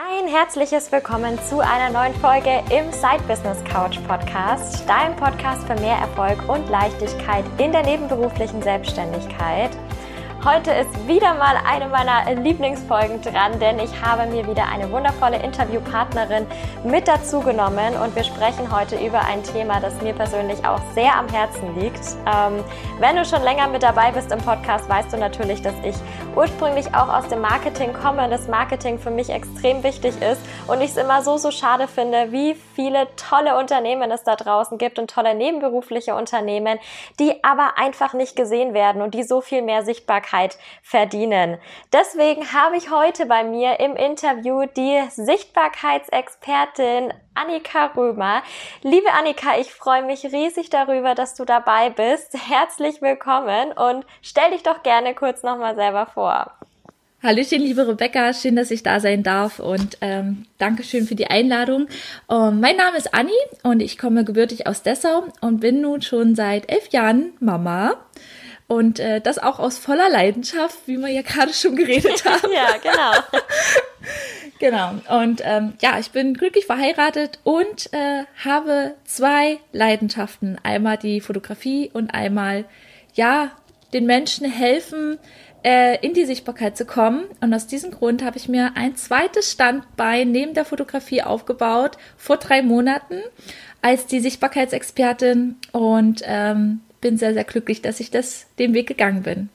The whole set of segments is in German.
Ein herzliches Willkommen zu einer neuen Folge im Side Business Couch Podcast, dein Podcast für mehr Erfolg und Leichtigkeit in der nebenberuflichen Selbstständigkeit. Heute ist wieder mal eine meiner Lieblingsfolgen dran, denn ich habe mir wieder eine wundervolle Interviewpartnerin mit dazu genommen und wir sprechen heute über ein Thema, das mir persönlich auch sehr am Herzen liegt. Ähm, wenn du schon länger mit dabei bist im Podcast, weißt du natürlich, dass ich ursprünglich auch aus dem Marketing komme, das Marketing für mich extrem wichtig ist und ich es immer so, so schade finde, wie viele tolle Unternehmen es da draußen gibt und tolle nebenberufliche Unternehmen, die aber einfach nicht gesehen werden und die so viel mehr Sichtbarkeit Sichtbarkeit verdienen. Deswegen habe ich heute bei mir im Interview die Sichtbarkeitsexpertin Annika Römer. Liebe Annika, ich freue mich riesig darüber, dass du dabei bist. Herzlich willkommen und stell dich doch gerne kurz nochmal selber vor. Hallöchen, liebe Rebecca, schön, dass ich da sein darf und ähm, Dankeschön für die Einladung. Ähm, mein Name ist Anni und ich komme gebürtig aus Dessau und bin nun schon seit elf Jahren Mama. Und äh, das auch aus voller Leidenschaft, wie wir ja gerade schon geredet haben. ja, genau. genau. Und ähm, ja, ich bin glücklich verheiratet und äh, habe zwei Leidenschaften. Einmal die Fotografie und einmal, ja, den Menschen helfen, äh, in die Sichtbarkeit zu kommen. Und aus diesem Grund habe ich mir ein zweites Standbein neben der Fotografie aufgebaut, vor drei Monaten, als die Sichtbarkeitsexpertin. Und ähm, bin sehr, sehr glücklich, dass ich das den Weg gegangen bin.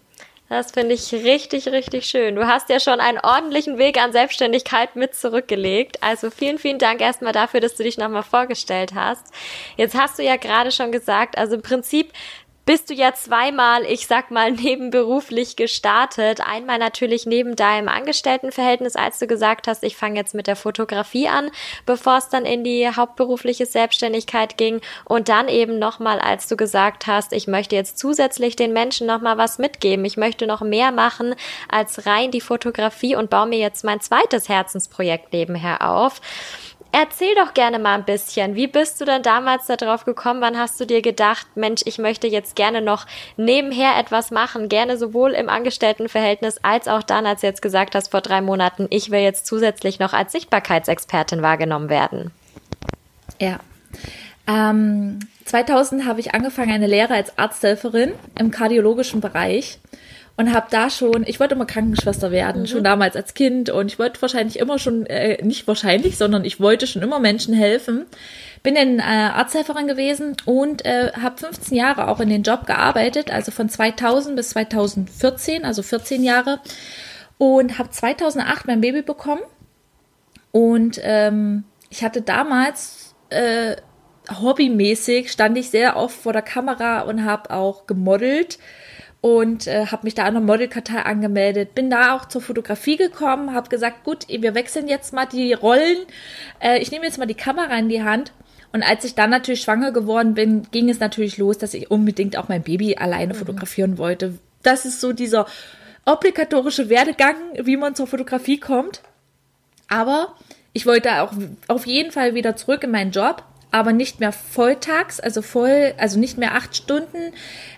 Das finde ich richtig, richtig schön. Du hast ja schon einen ordentlichen Weg an Selbstständigkeit mit zurückgelegt. Also vielen, vielen Dank erstmal dafür, dass du dich nochmal vorgestellt hast. Jetzt hast du ja gerade schon gesagt, also im Prinzip bist du ja zweimal, ich sag mal, nebenberuflich gestartet. Einmal natürlich neben deinem Angestelltenverhältnis, als du gesagt hast, ich fange jetzt mit der Fotografie an, bevor es dann in die hauptberufliche Selbstständigkeit ging. Und dann eben nochmal, als du gesagt hast, ich möchte jetzt zusätzlich den Menschen nochmal was mitgeben. Ich möchte noch mehr machen als rein die Fotografie und baue mir jetzt mein zweites Herzensprojekt nebenher auf. Erzähl doch gerne mal ein bisschen. Wie bist du denn damals darauf gekommen? Wann hast du dir gedacht, Mensch, ich möchte jetzt gerne noch nebenher etwas machen? Gerne sowohl im Angestelltenverhältnis als auch dann, als du jetzt gesagt hast vor drei Monaten, ich will jetzt zusätzlich noch als Sichtbarkeitsexpertin wahrgenommen werden. Ja. Ähm, 2000 habe ich angefangen, eine Lehre als Arzthelferin im kardiologischen Bereich und habe da schon, ich wollte immer Krankenschwester werden, mhm. schon damals als Kind und ich wollte wahrscheinlich immer schon, äh, nicht wahrscheinlich, sondern ich wollte schon immer Menschen helfen. Bin dann äh, Arzthelferin gewesen und äh, habe 15 Jahre auch in den Job gearbeitet, also von 2000 bis 2014, also 14 Jahre und habe 2008 mein Baby bekommen und ähm, ich hatte damals äh, hobbymäßig stand ich sehr oft vor der Kamera und habe auch gemodelt und äh, habe mich da an der Modelkartei angemeldet. Bin da auch zur Fotografie gekommen, habe gesagt, gut, wir wechseln jetzt mal die Rollen. Äh, ich nehme jetzt mal die Kamera in die Hand. Und als ich dann natürlich schwanger geworden bin, ging es natürlich los, dass ich unbedingt auch mein Baby alleine mhm. fotografieren wollte. Das ist so dieser obligatorische Werdegang, wie man zur Fotografie kommt. Aber ich wollte auch auf jeden Fall wieder zurück in meinen Job aber nicht mehr volltags, also voll, also nicht mehr acht Stunden.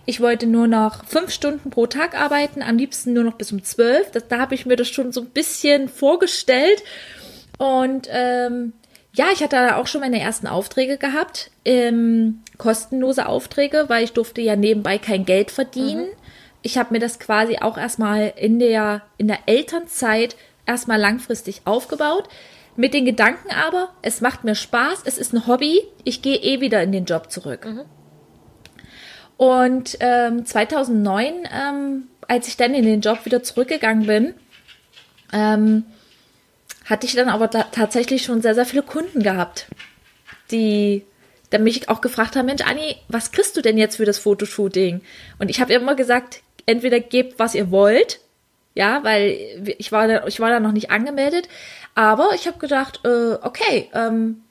Ich wollte nur noch fünf Stunden pro Tag arbeiten, am liebsten nur noch bis um zwölf. Das, da habe ich mir das schon so ein bisschen vorgestellt. Und ähm, ja, ich hatte auch schon meine ersten Aufträge gehabt, ähm, kostenlose Aufträge, weil ich durfte ja nebenbei kein Geld verdienen. Mhm. Ich habe mir das quasi auch erstmal in der, in der Elternzeit erstmal langfristig aufgebaut. Mit den Gedanken aber, es macht mir Spaß, es ist ein Hobby, ich gehe eh wieder in den Job zurück. Mhm. Und ähm, 2009, ähm, als ich dann in den Job wieder zurückgegangen bin, ähm, hatte ich dann aber tatsächlich schon sehr, sehr viele Kunden gehabt, die dann mich auch gefragt haben, Mensch, Anni, was kriegst du denn jetzt für das Fotoshooting? Und ich habe immer gesagt, entweder gebt, was ihr wollt, ja, weil ich war da, ich war da noch nicht angemeldet, aber ich habe gedacht, äh, okay, ähm,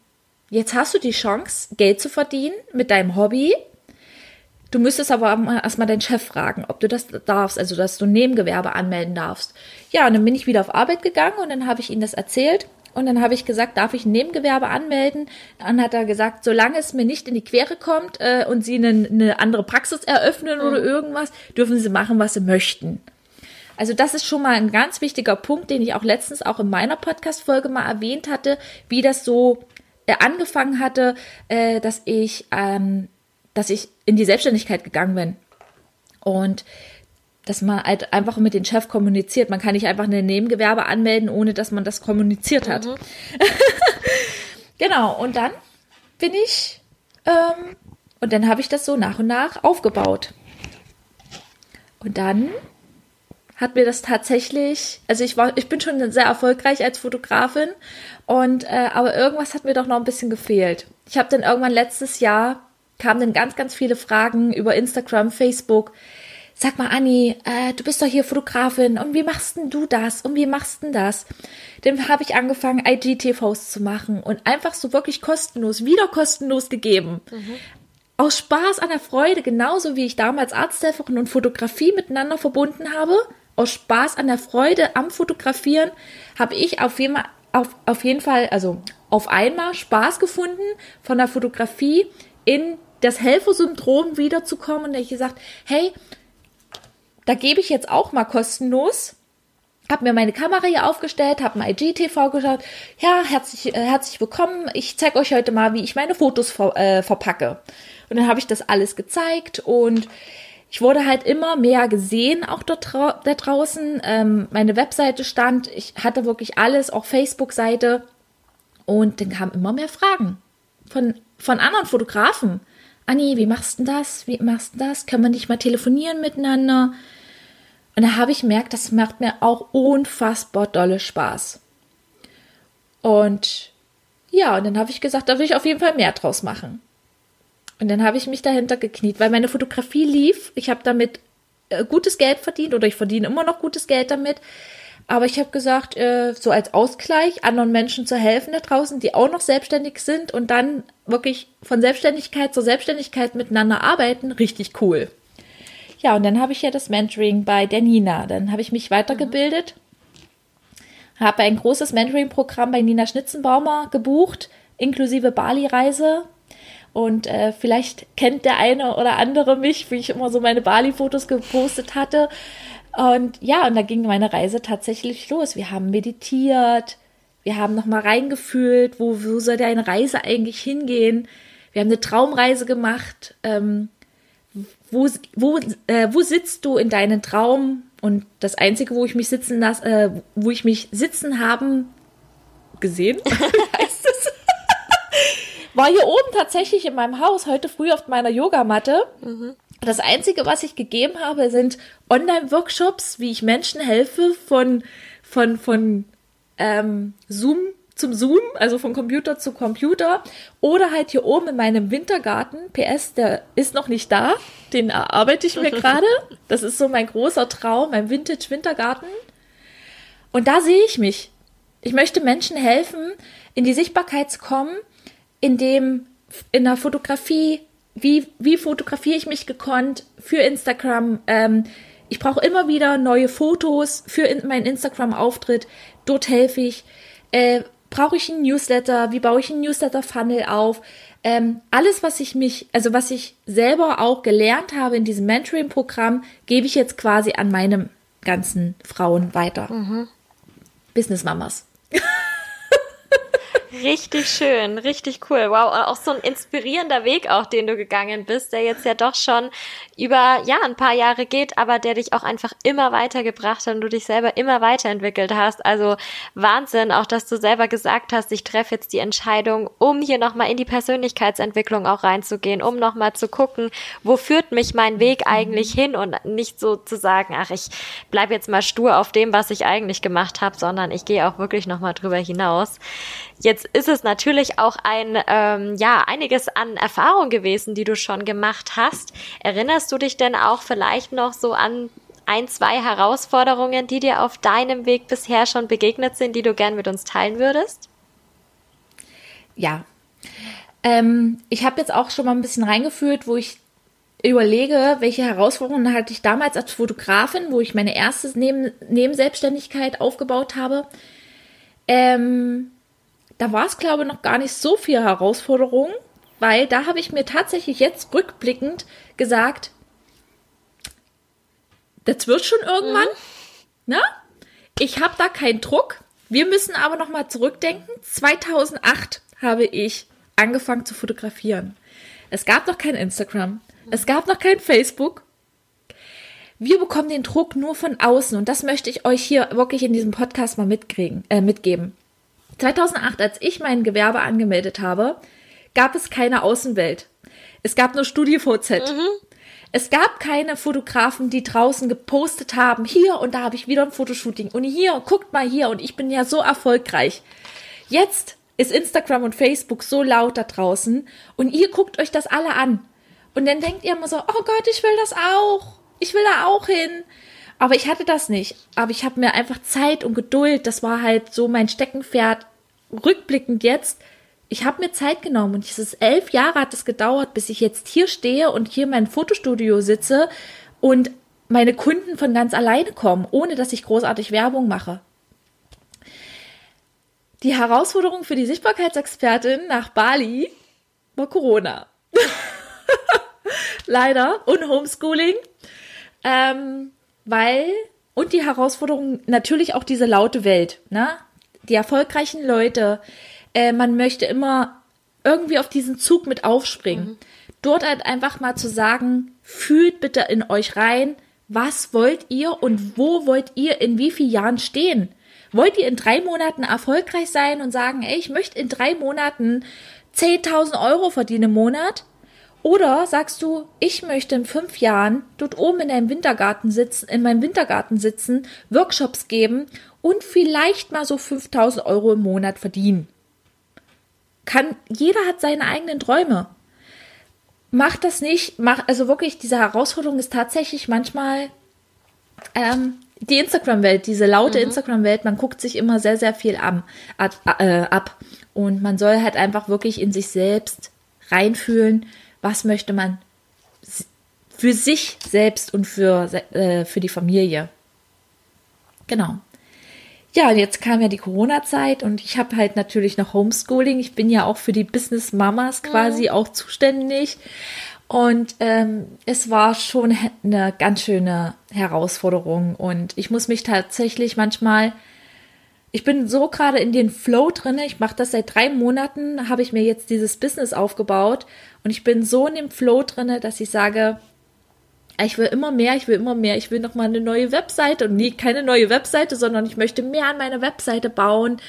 jetzt hast du die Chance, Geld zu verdienen mit deinem Hobby. Du müsstest aber erstmal deinen Chef fragen, ob du das darfst, also dass du Nebengewerbe anmelden darfst. Ja, und dann bin ich wieder auf Arbeit gegangen und dann habe ich ihm das erzählt. Und dann habe ich gesagt, darf ich ein Nebengewerbe anmelden? Dann hat er gesagt, solange es mir nicht in die Quere kommt äh, und Sie eine, eine andere Praxis eröffnen mhm. oder irgendwas, dürfen Sie machen, was Sie möchten. Also das ist schon mal ein ganz wichtiger Punkt, den ich auch letztens auch in meiner Podcast-Folge mal erwähnt hatte, wie das so äh, angefangen hatte, äh, dass ich, ähm, dass ich in die Selbstständigkeit gegangen bin. Und dass man halt einfach mit dem Chef kommuniziert. Man kann nicht einfach ein Nebengewerbe anmelden, ohne dass man das kommuniziert hat. Mhm. genau, und dann bin ich, ähm, und dann habe ich das so nach und nach aufgebaut. Und dann hat mir das tatsächlich, also ich war, ich bin schon sehr erfolgreich als Fotografin und äh, aber irgendwas hat mir doch noch ein bisschen gefehlt. Ich habe dann irgendwann letztes Jahr kamen dann ganz, ganz viele Fragen über Instagram, Facebook. Sag mal, Anni, äh, du bist doch hier Fotografin und wie machst denn du das und wie machst denn das? Dann habe ich angefangen, IGTVs zu machen und einfach so wirklich kostenlos, wieder kostenlos gegeben. Mhm. Aus Spaß an der Freude, genauso wie ich damals Arzthelferin und Fotografie miteinander verbunden habe, aus Spaß an der Freude am Fotografieren habe ich auf jeden, Fall, auf, auf jeden Fall, also auf einmal Spaß gefunden von der Fotografie in das Helfersyndrom wiederzukommen. Und ich gesagt, hey, da gebe ich jetzt auch mal kostenlos. Hab mir meine Kamera hier aufgestellt, hab ein IGTV geschaut. Ja, herzlich, äh, herzlich willkommen. Ich zeige euch heute mal, wie ich meine Fotos ver, äh, verpacke. Und dann habe ich das alles gezeigt und ich wurde halt immer mehr gesehen, auch dort da draußen. Ähm, meine Webseite stand, ich hatte wirklich alles, auch Facebook-Seite. Und dann kamen immer mehr Fragen von, von anderen Fotografen. Anni, wie machst du das? Wie machst du das? Können wir nicht mal telefonieren miteinander? Und da habe ich gemerkt, das macht mir auch unfassbar dolle Spaß. Und ja, und dann habe ich gesagt, da will ich auf jeden Fall mehr draus machen. Und dann habe ich mich dahinter gekniet, weil meine Fotografie lief. Ich habe damit äh, gutes Geld verdient oder ich verdiene immer noch gutes Geld damit. Aber ich habe gesagt, äh, so als Ausgleich anderen Menschen zu helfen da draußen, die auch noch selbstständig sind und dann wirklich von Selbstständigkeit zur Selbstständigkeit miteinander arbeiten, richtig cool. Ja, und dann habe ich ja das Mentoring bei der Nina. Dann habe ich mich weitergebildet, habe ein großes Mentoring-Programm bei Nina Schnitzenbaumer gebucht, inklusive Bali-Reise und äh, vielleicht kennt der eine oder andere mich, wie ich immer so meine Bali-Fotos gepostet hatte. Und ja, und da ging meine Reise tatsächlich los. Wir haben meditiert, wir haben nochmal reingefühlt, wo, wo soll deine Reise eigentlich hingehen? Wir haben eine Traumreise gemacht. Ähm, wo, wo, äh, wo sitzt du in deinem Traum? Und das Einzige, wo ich mich sitzen lasse, äh, wo ich mich sitzen haben gesehen, war hier oben tatsächlich in meinem Haus heute früh auf meiner Yogamatte. Mhm. Das Einzige, was ich gegeben habe, sind Online-Workshops, wie ich Menschen helfe, von, von, von ähm, Zoom zum Zoom, also von Computer zu Computer. Oder halt hier oben in meinem Wintergarten. PS, der ist noch nicht da. Den erarbeite ich mir gerade. Das ist so mein großer Traum, mein Vintage-Wintergarten. Und da sehe ich mich. Ich möchte Menschen helfen, in die Sichtbarkeit zu kommen, in dem in der Fotografie, wie, wie fotografiere ich mich gekonnt für Instagram. Ähm, ich brauche immer wieder neue Fotos für in, meinen Instagram-Auftritt. Dort helfe ich. Äh, brauche ich einen Newsletter? Wie baue ich einen Newsletter-Funnel auf? Ähm, alles, was ich mich, also was ich selber auch gelernt habe in diesem Mentoring-Programm, gebe ich jetzt quasi an meine ganzen Frauen weiter. Mhm. Business Mamas. Richtig schön, richtig cool. Wow, auch so ein inspirierender Weg auch, den du gegangen bist, der jetzt ja doch schon über ja ein paar Jahre geht, aber der dich auch einfach immer weitergebracht hat und du dich selber immer weiterentwickelt hast. Also Wahnsinn, auch dass du selber gesagt hast, ich treffe jetzt die Entscheidung, um hier nochmal in die Persönlichkeitsentwicklung auch reinzugehen, um nochmal zu gucken, wo führt mich mein Weg eigentlich hin und nicht so zu sagen, ach, ich bleib jetzt mal stur auf dem, was ich eigentlich gemacht habe, sondern ich gehe auch wirklich nochmal drüber hinaus. Jetzt ist es natürlich auch ein, ähm, ja, einiges an Erfahrung gewesen, die du schon gemacht hast. Erinnerst du dich denn auch vielleicht noch so an ein, zwei Herausforderungen, die dir auf deinem Weg bisher schon begegnet sind, die du gern mit uns teilen würdest? Ja. Ähm, ich habe jetzt auch schon mal ein bisschen reingeführt, wo ich überlege, welche Herausforderungen hatte ich damals als Fotografin, wo ich meine erste Neben Nebenselbstständigkeit aufgebaut habe. Ähm, da war es, glaube ich, noch gar nicht so viel Herausforderung, weil da habe ich mir tatsächlich jetzt rückblickend gesagt, das wird schon irgendwann. Mhm. ne? Ich habe da keinen Druck. Wir müssen aber noch mal zurückdenken. 2008 habe ich angefangen zu fotografieren. Es gab noch kein Instagram. Es gab noch kein Facebook. Wir bekommen den Druck nur von außen und das möchte ich euch hier wirklich in diesem Podcast mal mitkriegen, äh, mitgeben. 2008, als ich mein Gewerbe angemeldet habe, gab es keine Außenwelt. Es gab nur StudiVZ. Mhm. Es gab keine Fotografen, die draußen gepostet haben, hier und da habe ich wieder ein Fotoshooting und hier, guckt mal hier und ich bin ja so erfolgreich. Jetzt ist Instagram und Facebook so laut da draußen und ihr guckt euch das alle an. Und dann denkt ihr immer so, oh Gott, ich will das auch. Ich will da auch hin. Aber ich hatte das nicht. Aber ich habe mir einfach Zeit und Geduld. Das war halt so mein Steckenpferd. Rückblickend jetzt ich habe mir Zeit genommen und dieses elf Jahre hat es gedauert, bis ich jetzt hier stehe und hier in meinem Fotostudio sitze und meine Kunden von ganz alleine kommen, ohne dass ich großartig Werbung mache. Die Herausforderung für die Sichtbarkeitsexpertin nach Bali war Corona. Leider und Homeschooling, ähm, weil und die Herausforderung natürlich auch diese laute Welt, ne? Die erfolgreichen Leute, äh, man möchte immer irgendwie auf diesen Zug mit aufspringen. Mhm. Dort halt einfach mal zu sagen, fühlt bitte in euch rein, was wollt ihr und wo wollt ihr in wie vielen Jahren stehen? Wollt ihr in drei Monaten erfolgreich sein und sagen, ey, ich möchte in drei Monaten 10.000 Euro verdienen im Monat? Oder sagst du, ich möchte in fünf Jahren dort oben in deinem Wintergarten sitzen, in meinem Wintergarten sitzen, Workshops geben und vielleicht mal so 5000 Euro im Monat verdienen? kann, jeder hat seine eigenen Träume. Mach das nicht, mach, also wirklich, diese Herausforderung ist tatsächlich manchmal ähm, die Instagram-Welt, diese laute mhm. Instagram-Welt, man guckt sich immer sehr, sehr viel am, ab, äh, ab. Und man soll halt einfach wirklich in sich selbst reinfühlen, was möchte man für sich selbst und für, äh, für die Familie. Genau. Ja, jetzt kam ja die Corona-Zeit und ich habe halt natürlich noch Homeschooling. Ich bin ja auch für die Business Mamas quasi mhm. auch zuständig. Und ähm, es war schon eine ganz schöne Herausforderung. Und ich muss mich tatsächlich manchmal, ich bin so gerade in den Flow drin. Ich mache das seit drei Monaten, habe ich mir jetzt dieses Business aufgebaut. Und ich bin so in dem Flow drin, dass ich sage, ich will immer mehr, ich will immer mehr, ich will noch mal eine neue Webseite und nee, keine neue Webseite, sondern ich möchte mehr an meiner Webseite bauen.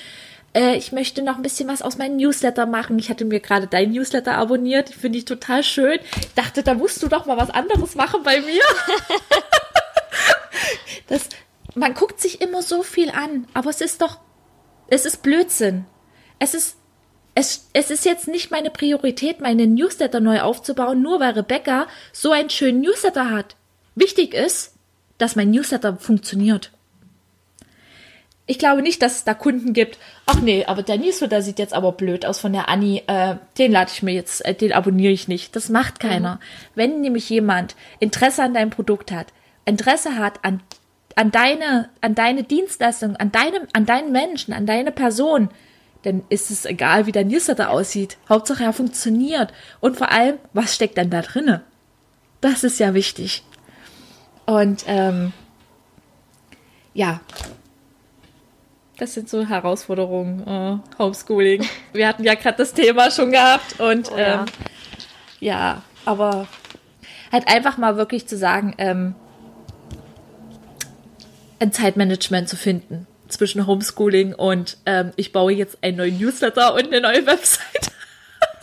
Äh, ich möchte noch ein bisschen was aus meinem Newsletter machen. Ich hatte mir gerade dein Newsletter abonniert, finde ich total schön. Ich dachte, da musst du doch mal was anderes machen bei mir. das, man guckt sich immer so viel an, aber es ist doch, es ist Blödsinn. Es ist es, es ist jetzt nicht meine Priorität, meine Newsletter neu aufzubauen, nur weil Rebecca so einen schönen Newsletter hat. Wichtig ist, dass mein Newsletter funktioniert. Ich glaube nicht, dass es da Kunden gibt. Ach nee, aber der Newsletter sieht jetzt aber blöd aus von der Annie. Äh, den lade ich mir jetzt, äh, den abonniere ich nicht. Das macht keiner. Mhm. Wenn nämlich jemand Interesse an deinem Produkt hat, Interesse hat an, an deine, an deine Dienstleistung, an deinem, an deinen Menschen, an deine Person, dann ist es egal, wie dein Newsletter aussieht. Hauptsache er funktioniert. Und vor allem, was steckt denn da drinne? Das ist ja wichtig. Und ähm, ja, das sind so Herausforderungen, äh, Homeschooling. Wir hatten ja gerade das Thema schon gehabt und oh, ja. Ähm, ja, aber halt einfach mal wirklich zu sagen, ähm, ein Zeitmanagement zu finden zwischen Homeschooling und ähm, ich baue jetzt einen neuen Newsletter und eine neue Website.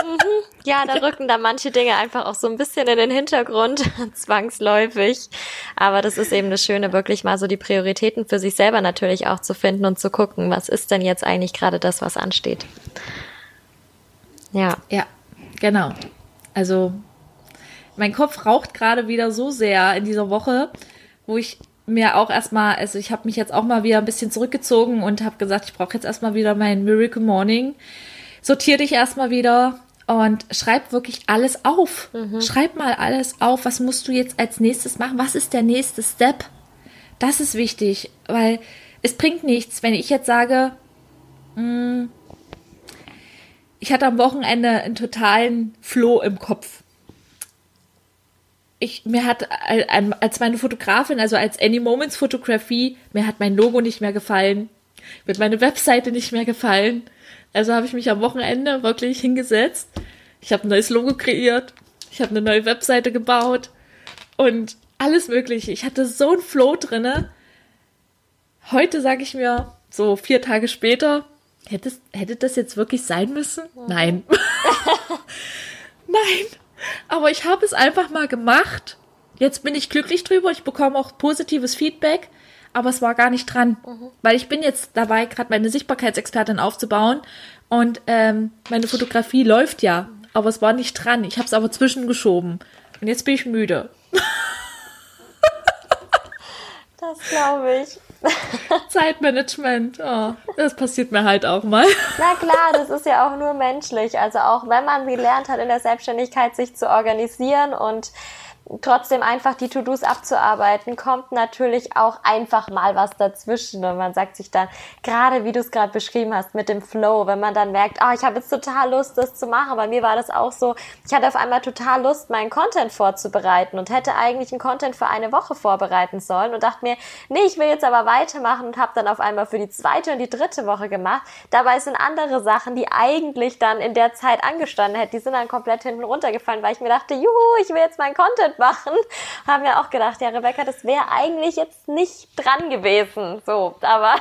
Mhm. Ja, da rücken da manche Dinge einfach auch so ein bisschen in den Hintergrund, zwangsläufig. Aber das ist eben das Schöne, wirklich mal so die Prioritäten für sich selber natürlich auch zu finden und zu gucken, was ist denn jetzt eigentlich gerade das, was ansteht. Ja. Ja, genau. Also, mein Kopf raucht gerade wieder so sehr in dieser Woche, wo ich mir auch erstmal, also ich habe mich jetzt auch mal wieder ein bisschen zurückgezogen und habe gesagt, ich brauche jetzt erstmal wieder mein Miracle Morning. Sortier dich erstmal wieder und schreib wirklich alles auf. Mhm. Schreib mal alles auf. Was musst du jetzt als nächstes machen? Was ist der nächste Step? Das ist wichtig, weil es bringt nichts, wenn ich jetzt sage, mh, hm, ich hatte am Wochenende einen totalen Floh im Kopf ich, mir hat als meine Fotografin, also als Any Moments Fotografie, mir hat mein Logo nicht mehr gefallen, mir hat meine Webseite nicht mehr gefallen. Also habe ich mich am Wochenende wirklich hingesetzt. Ich habe ein neues Logo kreiert, ich habe eine neue Webseite gebaut und alles Mögliche. Ich hatte so einen Flow drinne. Heute sage ich mir, so vier Tage später, hätte, hätte das jetzt wirklich sein müssen? Nein. Nein. Aber ich habe es einfach mal gemacht. Jetzt bin ich glücklich drüber. Ich bekomme auch positives Feedback. Aber es war gar nicht dran. Mhm. Weil ich bin jetzt dabei, gerade meine Sichtbarkeitsexpertin aufzubauen. Und ähm, meine Fotografie läuft ja. Aber es war nicht dran. Ich habe es aber zwischengeschoben. Und jetzt bin ich müde. Das glaube ich. Zeitmanagement, oh, das passiert mir halt auch mal. Na klar, das ist ja auch nur menschlich. Also auch wenn man gelernt hat, in der Selbstständigkeit sich zu organisieren und trotzdem einfach die To-Dos abzuarbeiten, kommt natürlich auch einfach mal was dazwischen und man sagt sich dann, gerade wie du es gerade beschrieben hast mit dem Flow, wenn man dann merkt, oh, ich habe jetzt total Lust, das zu machen. Bei mir war das auch so, ich hatte auf einmal total Lust, meinen Content vorzubereiten und hätte eigentlich einen Content für eine Woche vorbereiten sollen und dachte mir, nee, ich will jetzt aber weitermachen und habe dann auf einmal für die zweite und die dritte Woche gemacht. Dabei sind andere Sachen, die eigentlich dann in der Zeit angestanden hätten, die sind dann komplett hinten runtergefallen, weil ich mir dachte, juhu, ich will jetzt meinen Content machen, haben wir auch gedacht, ja, Rebecca, das wäre eigentlich jetzt nicht dran gewesen. So, aber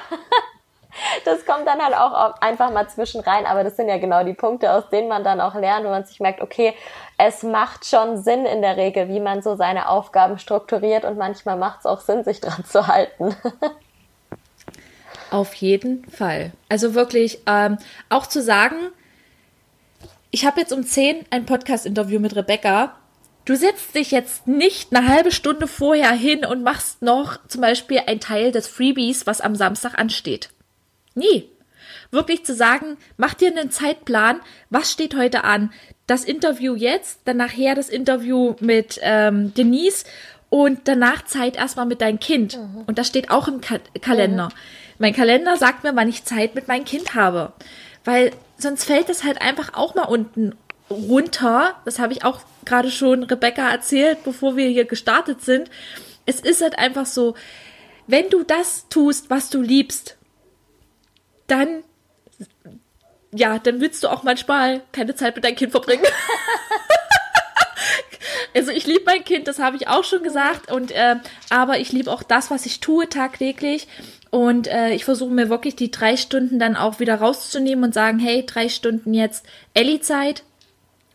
das kommt dann halt auch einfach mal zwischen rein. Aber das sind ja genau die Punkte, aus denen man dann auch lernt, wo man sich merkt, okay, es macht schon Sinn in der Regel, wie man so seine Aufgaben strukturiert und manchmal macht es auch Sinn, sich dran zu halten. Auf jeden Fall. Also wirklich ähm, auch zu sagen, ich habe jetzt um 10 ein Podcast-Interview mit Rebecca Du setzt dich jetzt nicht eine halbe Stunde vorher hin und machst noch zum Beispiel ein Teil des Freebies, was am Samstag ansteht. Nie. Wirklich zu sagen, mach dir einen Zeitplan, was steht heute an? Das Interview jetzt, dann nachher das Interview mit ähm, Denise und danach Zeit erstmal mit deinem Kind. Mhm. Und das steht auch im Ka Kalender. Mhm. Mein Kalender sagt mir, wann ich Zeit mit meinem Kind habe. Weil sonst fällt es halt einfach auch mal unten runter. Das habe ich auch gerade schon Rebecca erzählt, bevor wir hier gestartet sind. Es ist halt einfach so, wenn du das tust, was du liebst, dann ja, dann willst du auch manchmal keine Zeit mit deinem Kind verbringen. also ich liebe mein Kind, das habe ich auch schon gesagt, und äh, aber ich liebe auch das, was ich tue tagtäglich. Und äh, ich versuche mir wirklich die drei Stunden dann auch wieder rauszunehmen und sagen, hey, drei Stunden jetzt Ellie-Zeit,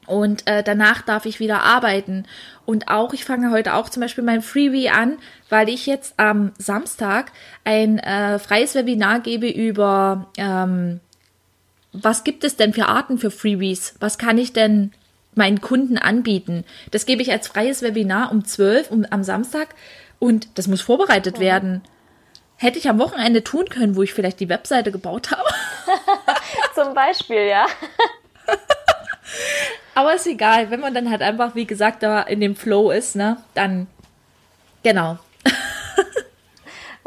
und äh, danach darf ich wieder arbeiten. Und auch, ich fange heute auch zum Beispiel mein Freebie an, weil ich jetzt am Samstag ein äh, freies Webinar gebe über, ähm, was gibt es denn für Arten für Freebies? Was kann ich denn meinen Kunden anbieten? Das gebe ich als freies Webinar um 12 um, am Samstag und das muss vorbereitet mhm. werden. Hätte ich am Wochenende tun können, wo ich vielleicht die Webseite gebaut habe. Zum Beispiel, ja. Aber ist egal, wenn man dann halt einfach, wie gesagt, da in dem Flow ist, ne, dann genau.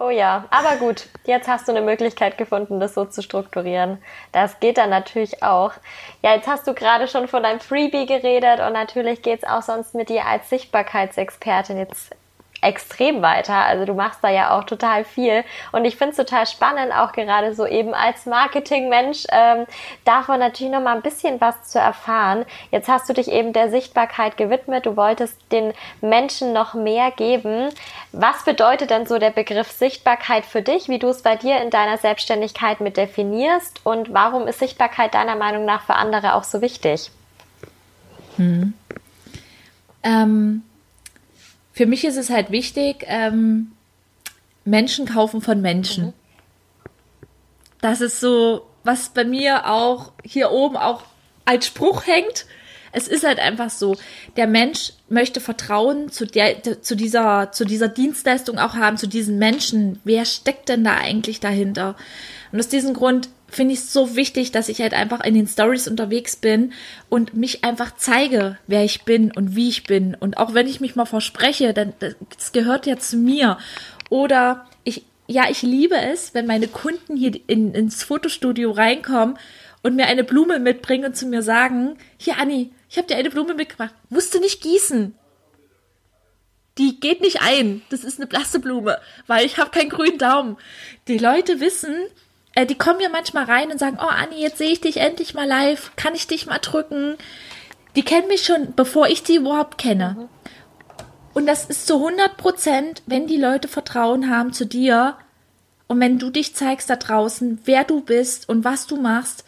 Oh ja, aber gut, jetzt hast du eine Möglichkeit gefunden, das so zu strukturieren. Das geht dann natürlich auch. Ja, jetzt hast du gerade schon von deinem Freebie geredet und natürlich geht es auch sonst mit dir als Sichtbarkeitsexpertin jetzt extrem weiter. Also du machst da ja auch total viel. Und ich finde es total spannend, auch gerade so eben als Marketingmensch ähm, davon natürlich noch mal ein bisschen was zu erfahren. Jetzt hast du dich eben der Sichtbarkeit gewidmet. Du wolltest den Menschen noch mehr geben. Was bedeutet denn so der Begriff Sichtbarkeit für dich, wie du es bei dir in deiner Selbstständigkeit mit definierst? Und warum ist Sichtbarkeit deiner Meinung nach für andere auch so wichtig? Hm. Ähm für mich ist es halt wichtig, ähm, Menschen kaufen von Menschen. Mhm. Das ist so, was bei mir auch hier oben auch als Spruch hängt. Es ist halt einfach so, der Mensch möchte Vertrauen zu, der, zu, dieser, zu dieser Dienstleistung auch haben, zu diesen Menschen. Wer steckt denn da eigentlich dahinter? Und aus diesem Grund finde ich es so wichtig, dass ich halt einfach in den Stories unterwegs bin und mich einfach zeige, wer ich bin und wie ich bin. Und auch wenn ich mich mal verspreche, dann das gehört ja zu mir. Oder ich, ja, ich liebe es, wenn meine Kunden hier in, ins Fotostudio reinkommen und mir eine Blume mitbringen und zu mir sagen, hier Anni, ich habe dir eine Blume mitgebracht. Musst du nicht gießen. die geht nicht ein. Das ist eine blasse Blume, weil ich habe keinen grünen Daumen. Die Leute wissen, äh, die kommen ja manchmal rein und sagen, oh Anni, jetzt sehe ich dich endlich mal live, kann ich dich mal drücken? Die kennen mich schon, bevor ich die überhaupt kenne. Mhm. Und das ist zu 100 Prozent, wenn die Leute Vertrauen haben zu dir und wenn du dich zeigst da draußen, wer du bist und was du machst,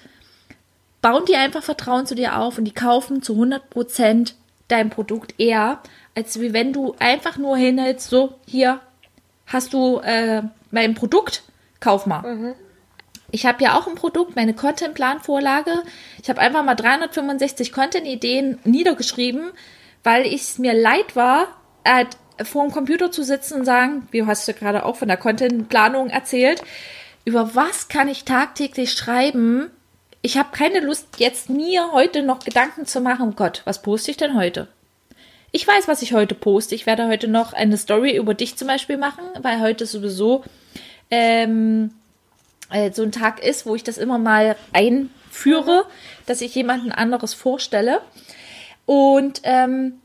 bauen die einfach Vertrauen zu dir auf und die kaufen zu 100 Prozent dein Produkt eher, als wie wenn du einfach nur hinhältst, so, hier hast du äh, mein Produkt, kauf mal. Mhm. Ich habe ja auch ein Produkt, meine Contentplanvorlage. Ich habe einfach mal 365 Content-Ideen niedergeschrieben, weil es mir leid war, äh, vor dem Computer zu sitzen und sagen, wie hast du gerade auch von der Contentplanung erzählt, über was kann ich tagtäglich schreiben? Ich habe keine Lust, jetzt mir heute noch Gedanken zu machen, oh Gott, was poste ich denn heute? Ich weiß, was ich heute poste. Ich werde heute noch eine Story über dich zum Beispiel machen, weil heute sowieso ähm, äh, so ein Tag ist, wo ich das immer mal einführe, dass ich jemanden anderes vorstelle. Und ähm,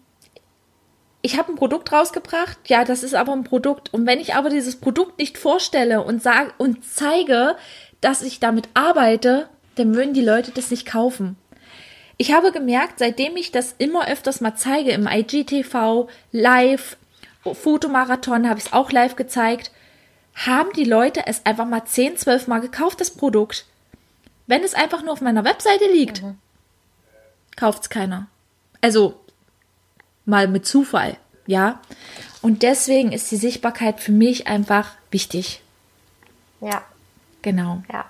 ich habe ein Produkt rausgebracht, ja, das ist aber ein Produkt. Und wenn ich aber dieses Produkt nicht vorstelle und sage und zeige, dass ich damit arbeite, dann würden die Leute das nicht kaufen. Ich habe gemerkt, seitdem ich das immer öfters mal zeige im IGTV, live, Fotomarathon habe ich es auch live gezeigt, haben die Leute es einfach mal 10, 12 Mal gekauft, das Produkt. Wenn es einfach nur auf meiner Webseite liegt, mhm. kauft es keiner. Also mal mit Zufall, ja. Und deswegen ist die Sichtbarkeit für mich einfach wichtig. Ja. Genau. Ja.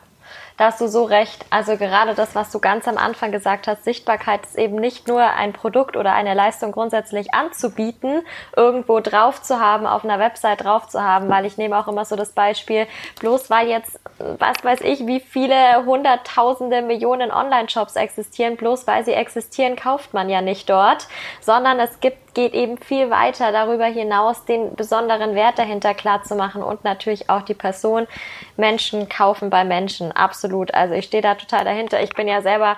Da hast du so recht. Also gerade das, was du ganz am Anfang gesagt hast, Sichtbarkeit ist eben nicht nur ein Produkt oder eine Leistung grundsätzlich anzubieten, irgendwo drauf zu haben, auf einer Website drauf zu haben, weil ich nehme auch immer so das Beispiel, bloß weil jetzt, was weiß ich, wie viele hunderttausende Millionen Online-Shops existieren, bloß weil sie existieren, kauft man ja nicht dort, sondern es gibt geht eben viel weiter darüber hinaus, den besonderen Wert dahinter klar zu machen und natürlich auch die Person. Menschen kaufen bei Menschen, absolut. Also ich stehe da total dahinter. Ich bin ja selber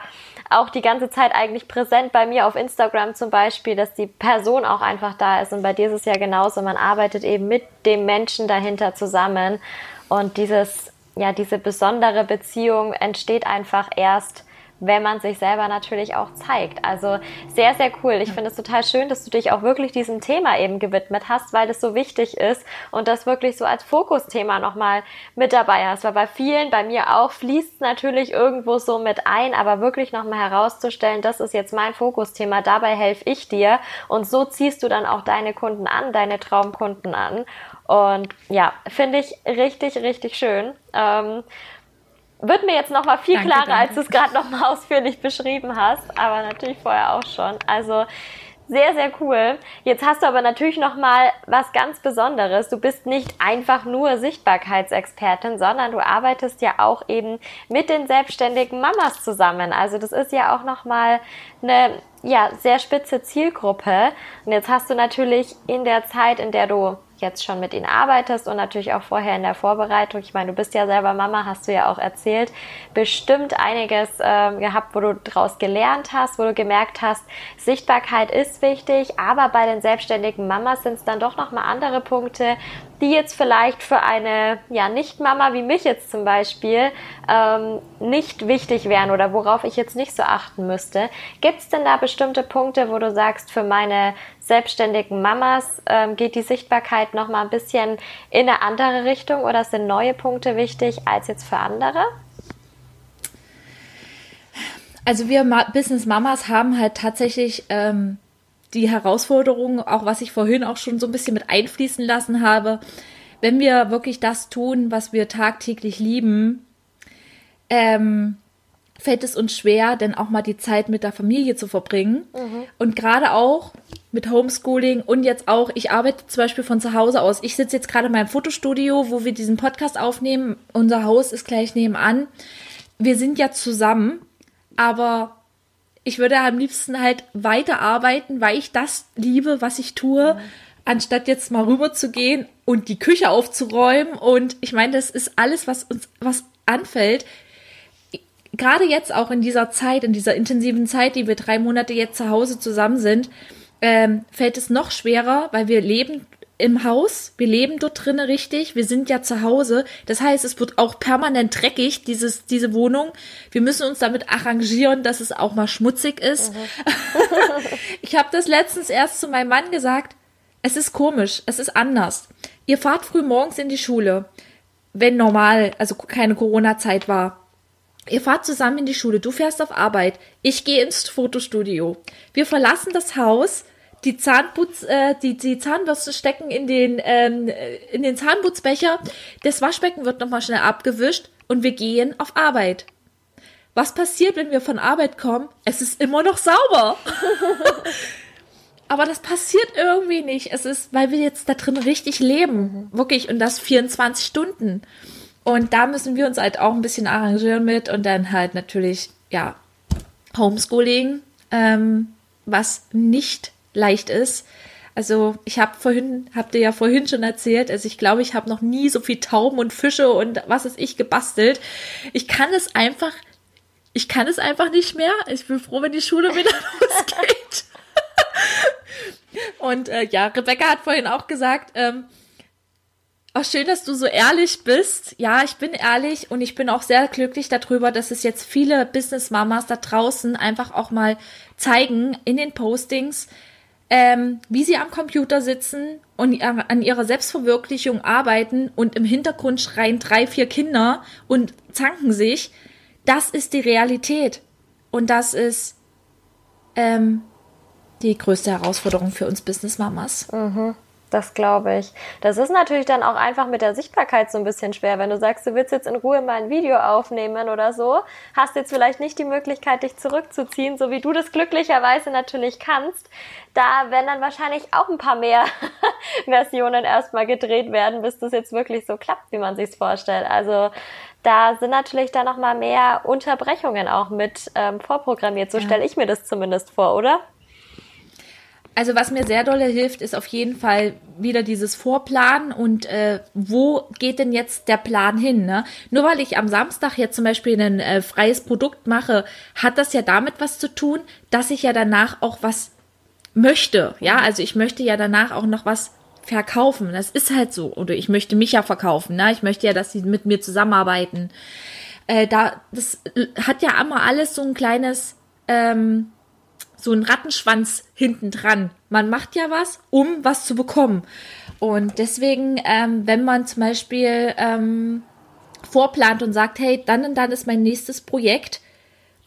auch die ganze Zeit eigentlich präsent bei mir auf Instagram zum Beispiel, dass die Person auch einfach da ist. Und bei dir ist es ja genauso. Man arbeitet eben mit dem Menschen dahinter zusammen. Und dieses, ja, diese besondere Beziehung entsteht einfach erst, wenn man sich selber natürlich auch zeigt. Also sehr, sehr cool. Ich finde es total schön, dass du dich auch wirklich diesem Thema eben gewidmet hast, weil das so wichtig ist und das wirklich so als Fokusthema nochmal mit dabei hast. Weil bei vielen, bei mir auch, fließt natürlich irgendwo so mit ein, aber wirklich nochmal herauszustellen, das ist jetzt mein Fokusthema, dabei helfe ich dir und so ziehst du dann auch deine Kunden an, deine Traumkunden an. Und ja, finde ich richtig, richtig schön. Ähm, wird mir jetzt noch mal viel danke, klarer, danke. als du es gerade noch mal ausführlich beschrieben hast, aber natürlich vorher auch schon. Also sehr, sehr cool. Jetzt hast du aber natürlich noch mal was ganz Besonderes. Du bist nicht einfach nur Sichtbarkeitsexpertin, sondern du arbeitest ja auch eben mit den selbstständigen Mamas zusammen. Also das ist ja auch noch mal eine ja, sehr spitze Zielgruppe. Und jetzt hast du natürlich in der Zeit, in der du jetzt schon mit ihnen arbeitest und natürlich auch vorher in der Vorbereitung. Ich meine, du bist ja selber Mama, hast du ja auch erzählt, bestimmt einiges äh, gehabt, wo du daraus gelernt hast, wo du gemerkt hast, Sichtbarkeit ist wichtig, aber bei den selbstständigen Mamas sind es dann doch nochmal andere Punkte, die jetzt vielleicht für eine ja Nicht-Mama wie mich jetzt zum Beispiel ähm, nicht wichtig wären oder worauf ich jetzt nicht so achten müsste. Gibt es denn da bestimmte Punkte, wo du sagst, für meine selbstständigen Mamas ähm, geht die Sichtbarkeit noch mal ein bisschen in eine andere Richtung oder sind neue Punkte wichtig als jetzt für andere? Also wir Business Mamas haben halt tatsächlich ähm, die Herausforderung, auch was ich vorhin auch schon so ein bisschen mit einfließen lassen habe, wenn wir wirklich das tun, was wir tagtäglich lieben, ähm, fällt es uns schwer, denn auch mal die Zeit mit der Familie zu verbringen. Mhm. Und gerade auch mit Homeschooling und jetzt auch, ich arbeite zum Beispiel von zu Hause aus. Ich sitze jetzt gerade in meinem Fotostudio, wo wir diesen Podcast aufnehmen. Unser Haus ist gleich nebenan. Wir sind ja zusammen, aber ich würde am liebsten halt weiterarbeiten, weil ich das liebe, was ich tue, mhm. anstatt jetzt mal rüber zu gehen und die Küche aufzuräumen. Und ich meine, das ist alles, was uns, was anfällt. Gerade jetzt auch in dieser Zeit, in dieser intensiven Zeit, die wir drei Monate jetzt zu Hause zusammen sind, ähm, fällt es noch schwerer, weil wir leben im Haus, wir leben dort drinnen richtig, wir sind ja zu Hause. Das heißt, es wird auch permanent dreckig, dieses, diese Wohnung. Wir müssen uns damit arrangieren, dass es auch mal schmutzig ist. Mhm. ich habe das letztens erst zu meinem Mann gesagt. Es ist komisch, es ist anders. Ihr fahrt früh morgens in die Schule, wenn normal, also keine Corona-Zeit war. Ihr fahrt zusammen in die Schule, du fährst auf Arbeit, ich gehe ins Fotostudio. Wir verlassen das Haus, die Zahnputz, äh, die, die Zahnbürste stecken in den, ähm, in den Zahnputzbecher, das Waschbecken wird nochmal schnell abgewischt und wir gehen auf Arbeit. Was passiert, wenn wir von Arbeit kommen? Es ist immer noch sauber. Aber das passiert irgendwie nicht. Es ist, weil wir jetzt da drin richtig leben. Wirklich. Und das 24 Stunden. Und da müssen wir uns halt auch ein bisschen arrangieren mit und dann halt natürlich, ja, Homeschooling, ähm, was nicht leicht ist. Also ich habe vorhin, habt ihr ja vorhin schon erzählt, also ich glaube, ich habe noch nie so viel Tauben und Fische und was ist ich gebastelt. Ich kann es einfach, ich kann es einfach nicht mehr. Ich bin froh, wenn die Schule wieder losgeht. und äh, ja, Rebecca hat vorhin auch gesagt, ähm, Oh, schön, dass du so ehrlich bist. Ja, ich bin ehrlich und ich bin auch sehr glücklich darüber, dass es jetzt viele Business Mamas da draußen einfach auch mal zeigen in den Postings, ähm, wie sie am Computer sitzen und an ihrer Selbstverwirklichung arbeiten und im Hintergrund schreien drei, vier Kinder und zanken sich. Das ist die Realität. Und das ist ähm, die größte Herausforderung für uns Business Mamas. Mhm. Das glaube ich. Das ist natürlich dann auch einfach mit der Sichtbarkeit so ein bisschen schwer. Wenn du sagst, du willst jetzt in Ruhe mal ein Video aufnehmen oder so, hast jetzt vielleicht nicht die Möglichkeit, dich zurückzuziehen, so wie du das glücklicherweise natürlich kannst. Da werden dann wahrscheinlich auch ein paar mehr Versionen erstmal gedreht werden, bis das jetzt wirklich so klappt, wie man sich's vorstellt. Also da sind natürlich dann nochmal mehr Unterbrechungen auch mit ähm, vorprogrammiert. So ja. stelle ich mir das zumindest vor, oder? Also was mir sehr dolle hilft, ist auf jeden Fall wieder dieses Vorplanen und äh, wo geht denn jetzt der Plan hin? Ne? Nur weil ich am Samstag jetzt zum Beispiel ein äh, freies Produkt mache, hat das ja damit was zu tun, dass ich ja danach auch was möchte. Ja, also ich möchte ja danach auch noch was verkaufen. Das ist halt so. Oder ich möchte mich ja verkaufen. Ne? Ich möchte ja, dass sie mit mir zusammenarbeiten. Äh, da, das hat ja immer alles so ein kleines ähm, so ein Rattenschwanz hinten dran. Man macht ja was, um was zu bekommen. Und deswegen, ähm, wenn man zum Beispiel ähm, vorplant und sagt, hey, dann und dann ist mein nächstes Projekt,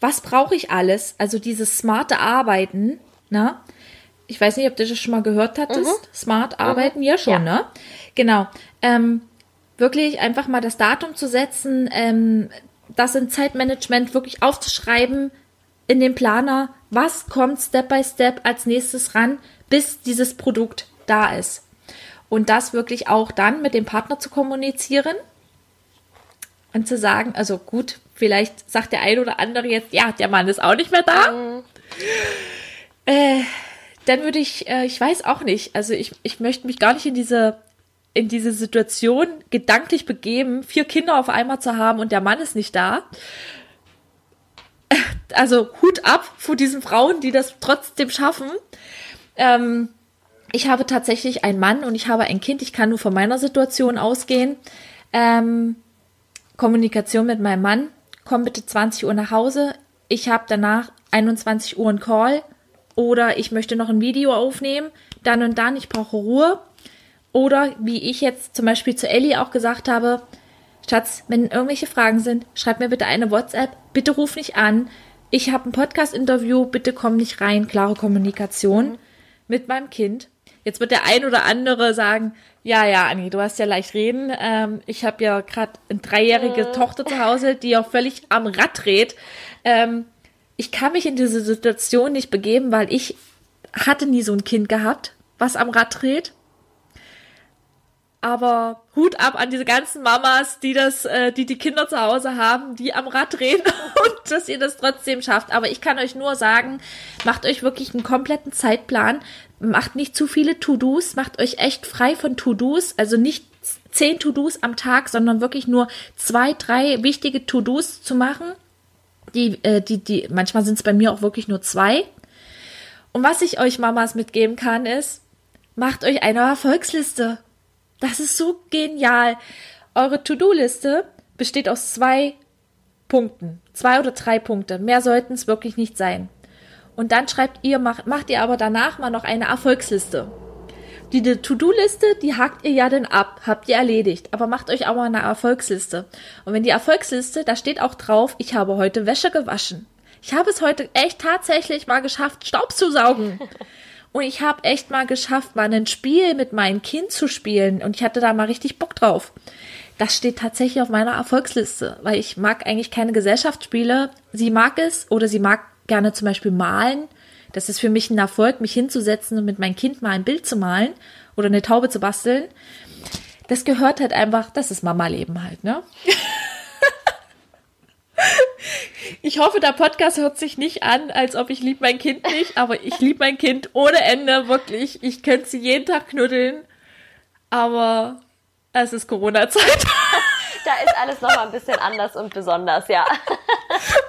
was brauche ich alles? Also dieses smarte Arbeiten, ne? Ich weiß nicht, ob du das schon mal gehört hattest. Mhm. Smart Arbeiten, mhm. ja schon, ja. ne? Genau. Ähm, wirklich einfach mal das Datum zu setzen, ähm, das in Zeitmanagement wirklich aufzuschreiben, in dem Planer, was kommt Step by Step als nächstes ran, bis dieses Produkt da ist. Und das wirklich auch dann mit dem Partner zu kommunizieren und zu sagen, also gut, vielleicht sagt der ein oder andere jetzt, ja, der Mann ist auch nicht mehr da. Mhm. Äh, dann würde ich, äh, ich weiß auch nicht, also ich, ich möchte mich gar nicht in diese in diese Situation gedanklich begeben, vier Kinder auf einmal zu haben und der Mann ist nicht da also Hut ab vor diesen Frauen, die das trotzdem schaffen. Ähm, ich habe tatsächlich einen Mann und ich habe ein Kind. Ich kann nur von meiner Situation ausgehen. Ähm, Kommunikation mit meinem Mann. Komm bitte 20 Uhr nach Hause. Ich habe danach 21 Uhr einen Call oder ich möchte noch ein Video aufnehmen. Dann und dann. Ich brauche Ruhe. Oder wie ich jetzt zum Beispiel zu Ellie auch gesagt habe, Schatz, wenn irgendwelche Fragen sind, schreib mir bitte eine WhatsApp. Bitte ruf nicht an ich habe ein Podcast-Interview, bitte komm nicht rein, klare Kommunikation mhm. mit meinem Kind. Jetzt wird der ein oder andere sagen, ja, ja, Anni, du hast ja leicht reden. Ähm, ich habe ja gerade eine dreijährige mhm. Tochter zu Hause, die auch völlig am Rad dreht. Ähm, ich kann mich in diese Situation nicht begeben, weil ich hatte nie so ein Kind gehabt, was am Rad dreht. Aber Hut ab an diese ganzen Mamas, die das, äh, die die Kinder zu Hause haben, die am Rad drehen und dass ihr das trotzdem schafft. Aber ich kann euch nur sagen, macht euch wirklich einen kompletten Zeitplan, macht nicht zu viele To-Dos, macht euch echt frei von To-Dos, also nicht zehn To-Dos am Tag, sondern wirklich nur zwei, drei wichtige To-Dos zu machen. Die, äh, die, die, manchmal sind es bei mir auch wirklich nur zwei. Und was ich euch Mamas mitgeben kann, ist, macht euch eine Erfolgsliste. Das ist so genial. Eure To-Do-Liste besteht aus zwei Punkten. Zwei oder drei Punkte. Mehr sollten es wirklich nicht sein. Und dann schreibt ihr, macht, macht ihr aber danach mal noch eine Erfolgsliste. Die To-Do-Liste, die hakt ihr ja dann ab, habt ihr erledigt. Aber macht euch auch mal eine Erfolgsliste. Und wenn die Erfolgsliste, da steht auch drauf, ich habe heute Wäsche gewaschen. Ich habe es heute echt tatsächlich mal geschafft, Staub zu saugen. Und ich habe echt mal geschafft, mal ein Spiel mit meinem Kind zu spielen. Und ich hatte da mal richtig Bock drauf. Das steht tatsächlich auf meiner Erfolgsliste, weil ich mag eigentlich keine Gesellschaftsspiele. Sie mag es oder sie mag gerne zum Beispiel malen. Das ist für mich ein Erfolg, mich hinzusetzen und mit meinem Kind mal ein Bild zu malen oder eine Taube zu basteln. Das gehört halt einfach, das ist Mama-Leben halt, ne? Ich hoffe, der Podcast hört sich nicht an, als ob ich lieb mein Kind nicht, aber ich lieb mein Kind ohne Ende, wirklich. Ich könnte sie jeden Tag knuddeln, aber es ist Corona-Zeit. Da ist alles noch mal ein bisschen anders und besonders, ja.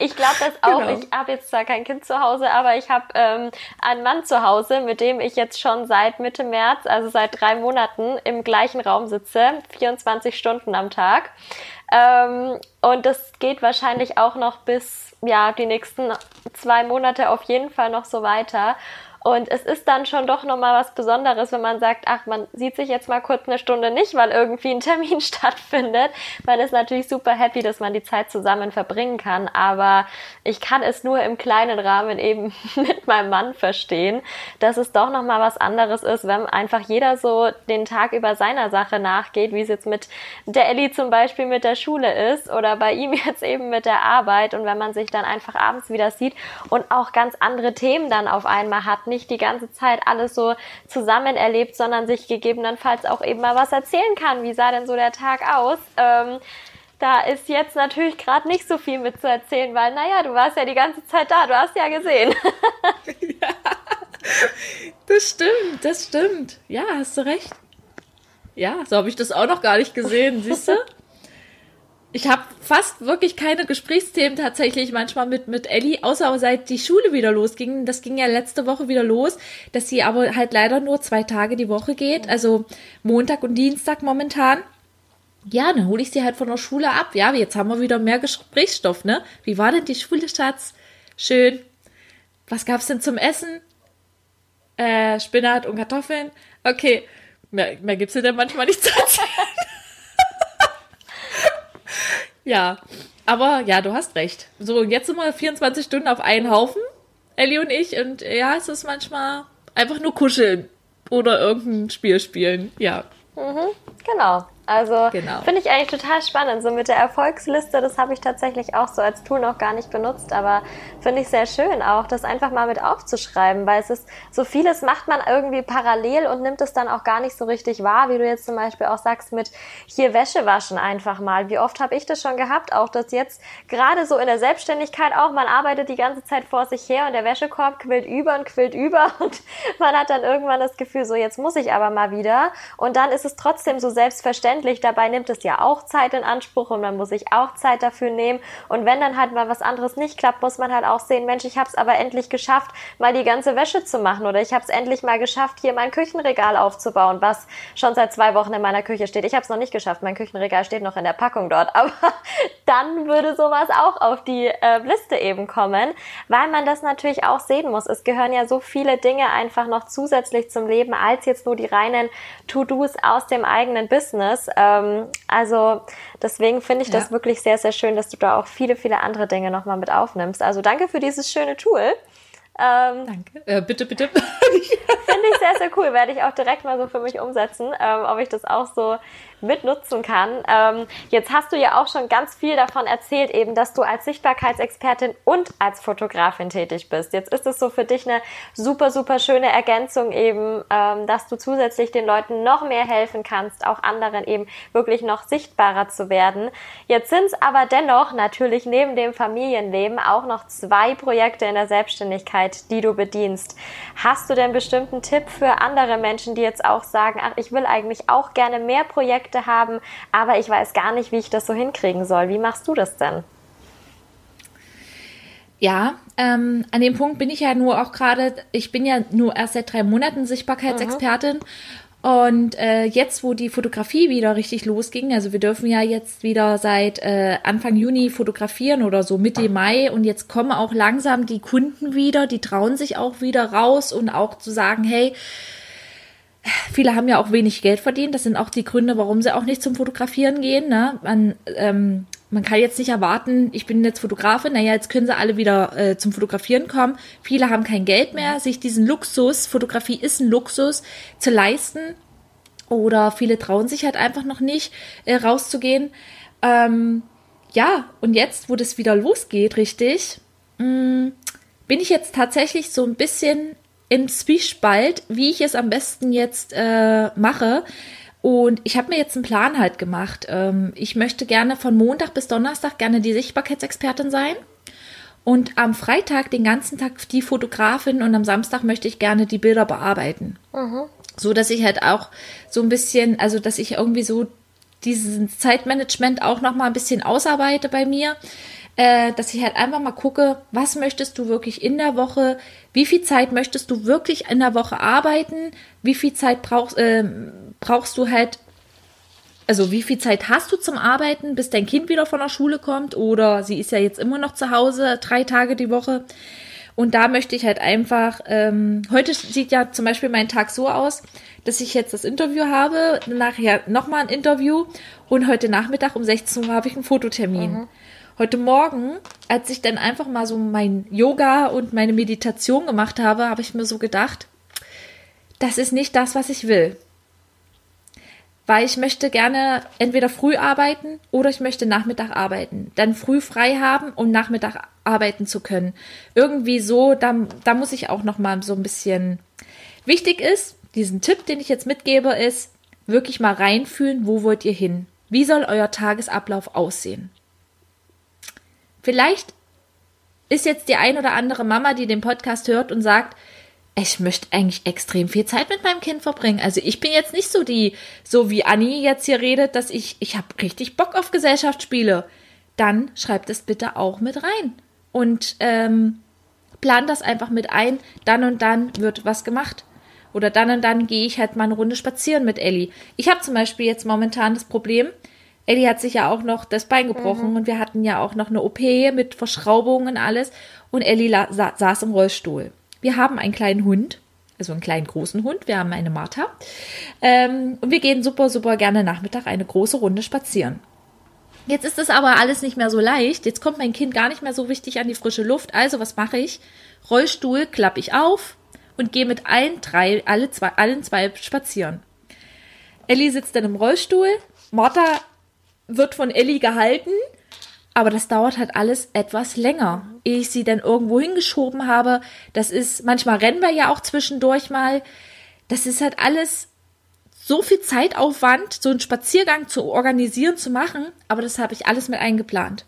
Ich glaube das auch. Genau. Ich habe jetzt zwar kein Kind zu Hause, aber ich habe ähm, einen Mann zu Hause, mit dem ich jetzt schon seit Mitte März, also seit drei Monaten, im gleichen Raum sitze, 24 Stunden am Tag. Ähm, und das geht wahrscheinlich auch noch bis ja die nächsten zwei Monate auf jeden Fall noch so weiter. Und es ist dann schon doch nochmal was Besonderes, wenn man sagt, ach, man sieht sich jetzt mal kurz eine Stunde nicht, weil irgendwie ein Termin stattfindet. Man ist natürlich super happy, dass man die Zeit zusammen verbringen kann, aber ich kann es nur im kleinen Rahmen eben mit meinem Mann verstehen, dass es doch nochmal was anderes ist, wenn einfach jeder so den Tag über seiner Sache nachgeht, wie es jetzt mit der Ellie zum Beispiel mit der Schule ist oder bei ihm jetzt eben mit der Arbeit und wenn man sich dann einfach abends wieder sieht und auch ganz andere Themen dann auf einmal hat, nicht die ganze Zeit alles so zusammen erlebt, sondern sich gegebenenfalls auch eben mal was erzählen kann. Wie sah denn so der Tag aus? Ähm, da ist jetzt natürlich gerade nicht so viel mit zu erzählen, weil, naja, du warst ja die ganze Zeit da, du hast ja gesehen. ja, das stimmt, das stimmt. Ja, hast du recht. Ja, so habe ich das auch noch gar nicht gesehen, siehst du? ich habe fast wirklich keine Gesprächsthemen tatsächlich manchmal mit mit Ellie, außer seit die Schule wieder losging. Das ging ja letzte Woche wieder los, dass sie aber halt leider nur zwei Tage die Woche geht, also Montag und Dienstag momentan. Ja, dann hole ich sie halt von der Schule ab. Ja, jetzt haben wir wieder mehr Gesprächsstoff, ne? Wie war denn die Schule, Schatz? Schön. Was gab's denn zum Essen? Äh, Spinat und Kartoffeln. Okay, mehr, mehr gibt's dir denn manchmal nicht zu erzählen. Ja, aber ja, du hast recht. So, jetzt sind wir 24 Stunden auf einen Haufen, Ellie und ich. Und ja, es ist manchmal einfach nur kuscheln oder irgendein Spiel spielen. Ja. Mhm, genau. Also genau. finde ich eigentlich total spannend. So mit der Erfolgsliste, das habe ich tatsächlich auch so als Tool noch gar nicht benutzt, aber finde ich sehr schön auch, das einfach mal mit aufzuschreiben, weil es ist, so vieles macht man irgendwie parallel und nimmt es dann auch gar nicht so richtig wahr, wie du jetzt zum Beispiel auch sagst, mit hier Wäsche waschen einfach mal. Wie oft habe ich das schon gehabt, auch dass jetzt gerade so in der Selbstständigkeit auch, man arbeitet die ganze Zeit vor sich her und der Wäschekorb quillt über und quillt über und man hat dann irgendwann das Gefühl, so jetzt muss ich aber mal wieder und dann ist es trotzdem so selbstverständlich, selbstverständlich. Dabei nimmt es ja auch Zeit in Anspruch und man muss sich auch Zeit dafür nehmen. Und wenn dann halt mal was anderes nicht klappt, muss man halt auch sehen, Mensch, ich habe es aber endlich geschafft, mal die ganze Wäsche zu machen oder ich habe es endlich mal geschafft, hier mein Küchenregal aufzubauen, was schon seit zwei Wochen in meiner Küche steht. Ich habe es noch nicht geschafft, mein Küchenregal steht noch in der Packung dort, aber dann würde sowas auch auf die äh, Liste eben kommen, weil man das natürlich auch sehen muss. Es gehören ja so viele Dinge einfach noch zusätzlich zum Leben als jetzt nur die reinen To-Dos aus dem eigenen Business. Ähm, also deswegen finde ich ja. das wirklich sehr, sehr schön, dass du da auch viele, viele andere Dinge nochmal mit aufnimmst. Also danke für dieses schöne Tool. Ähm, Danke. Äh, bitte, bitte. Finde ich sehr, sehr cool. Werde ich auch direkt mal so für mich umsetzen, ähm, ob ich das auch so mitnutzen kann. Ähm, jetzt hast du ja auch schon ganz viel davon erzählt, eben, dass du als Sichtbarkeitsexpertin und als Fotografin tätig bist. Jetzt ist es so für dich eine super, super schöne Ergänzung eben, ähm, dass du zusätzlich den Leuten noch mehr helfen kannst, auch anderen eben wirklich noch sichtbarer zu werden. Jetzt sind es aber dennoch natürlich neben dem Familienleben auch noch zwei Projekte in der Selbstständigkeit, die du bedienst. Hast du denn bestimmten Tipp für andere Menschen, die jetzt auch sagen, ach, ich will eigentlich auch gerne mehr Projekte Projekte haben, aber ich weiß gar nicht, wie ich das so hinkriegen soll. Wie machst du das denn? Ja, ähm, an dem Punkt bin ich ja nur auch gerade, ich bin ja nur erst seit drei Monaten Sichtbarkeitsexpertin. Mhm. Und äh, jetzt, wo die Fotografie wieder richtig losging, also wir dürfen ja jetzt wieder seit äh, Anfang Juni fotografieren oder so Mitte Mai und jetzt kommen auch langsam die Kunden wieder, die trauen sich auch wieder raus und auch zu sagen, hey, viele haben ja auch wenig Geld verdient. Das sind auch die Gründe, warum sie auch nicht zum Fotografieren gehen. Ne? Man, ähm, man kann jetzt nicht erwarten, ich bin jetzt Fotografin, naja, jetzt können sie alle wieder äh, zum Fotografieren kommen. Viele haben kein Geld mehr, sich diesen Luxus, Fotografie ist ein Luxus, zu leisten. Oder viele trauen sich halt einfach noch nicht, äh, rauszugehen. Ähm, ja, und jetzt, wo das wieder losgeht, richtig, mh, mm, bin ich jetzt tatsächlich so ein bisschen im Zwiespalt, wie ich es am besten jetzt äh, mache. Und ich habe mir jetzt einen Plan halt gemacht. Ähm, ich möchte gerne von Montag bis Donnerstag gerne die Sichtbarkeitsexpertin sein. Und am Freitag den ganzen Tag die Fotografin und am Samstag möchte ich gerne die Bilder bearbeiten. Mhm. So dass ich halt auch so ein bisschen, also dass ich irgendwie so dieses Zeitmanagement auch noch mal ein bisschen ausarbeite bei mir äh, dass ich halt einfach mal gucke, was möchtest du wirklich in der Woche, wie viel Zeit möchtest du wirklich in der Woche arbeiten, wie viel Zeit brauchst, äh, brauchst du halt, also wie viel Zeit hast du zum Arbeiten, bis dein Kind wieder von der Schule kommt oder sie ist ja jetzt immer noch zu Hause, drei Tage die Woche. Und da möchte ich halt einfach, ähm, heute sieht ja zum Beispiel mein Tag so aus, dass ich jetzt das Interview habe, nachher nochmal ein Interview und heute Nachmittag um 16 Uhr habe ich einen Fototermin. Mhm. Heute Morgen, als ich dann einfach mal so mein Yoga und meine Meditation gemacht habe, habe ich mir so gedacht, das ist nicht das, was ich will. Weil ich möchte gerne entweder früh arbeiten oder ich möchte Nachmittag arbeiten. Dann früh frei haben, um Nachmittag arbeiten zu können. Irgendwie so, da, da muss ich auch noch mal so ein bisschen. Wichtig ist, diesen Tipp, den ich jetzt mitgebe, ist, wirklich mal reinfühlen, wo wollt ihr hin? Wie soll euer Tagesablauf aussehen? Vielleicht ist jetzt die ein oder andere Mama, die den Podcast hört und sagt, ich möchte eigentlich extrem viel Zeit mit meinem Kind verbringen. Also ich bin jetzt nicht so die, so wie Anni jetzt hier redet, dass ich, ich habe richtig Bock auf Gesellschaftsspiele. Dann schreibt es bitte auch mit rein und ähm, plan das einfach mit ein. Dann und dann wird was gemacht. Oder dann und dann gehe ich halt mal eine Runde spazieren mit Ellie. Ich habe zum Beispiel jetzt momentan das Problem, Eddie hat sich ja auch noch das Bein gebrochen mhm. und wir hatten ja auch noch eine OP mit Verschraubungen und alles. Und Ellie sa saß im Rollstuhl. Wir haben einen kleinen Hund, also einen kleinen großen Hund. Wir haben eine Martha. Ähm, und wir gehen super, super gerne Nachmittag eine große Runde spazieren. Jetzt ist das aber alles nicht mehr so leicht. Jetzt kommt mein Kind gar nicht mehr so richtig an die frische Luft. Also was mache ich? Rollstuhl klappe ich auf und gehe mit allen drei, alle zwei, allen zwei spazieren. Ellie sitzt dann im Rollstuhl. Martha wird von Ellie gehalten, aber das dauert halt alles etwas länger, ich sie dann irgendwo hingeschoben habe. Das ist, manchmal rennen wir ja auch zwischendurch mal. Das ist halt alles so viel Zeitaufwand, so einen Spaziergang zu organisieren, zu machen, aber das habe ich alles mit eingeplant.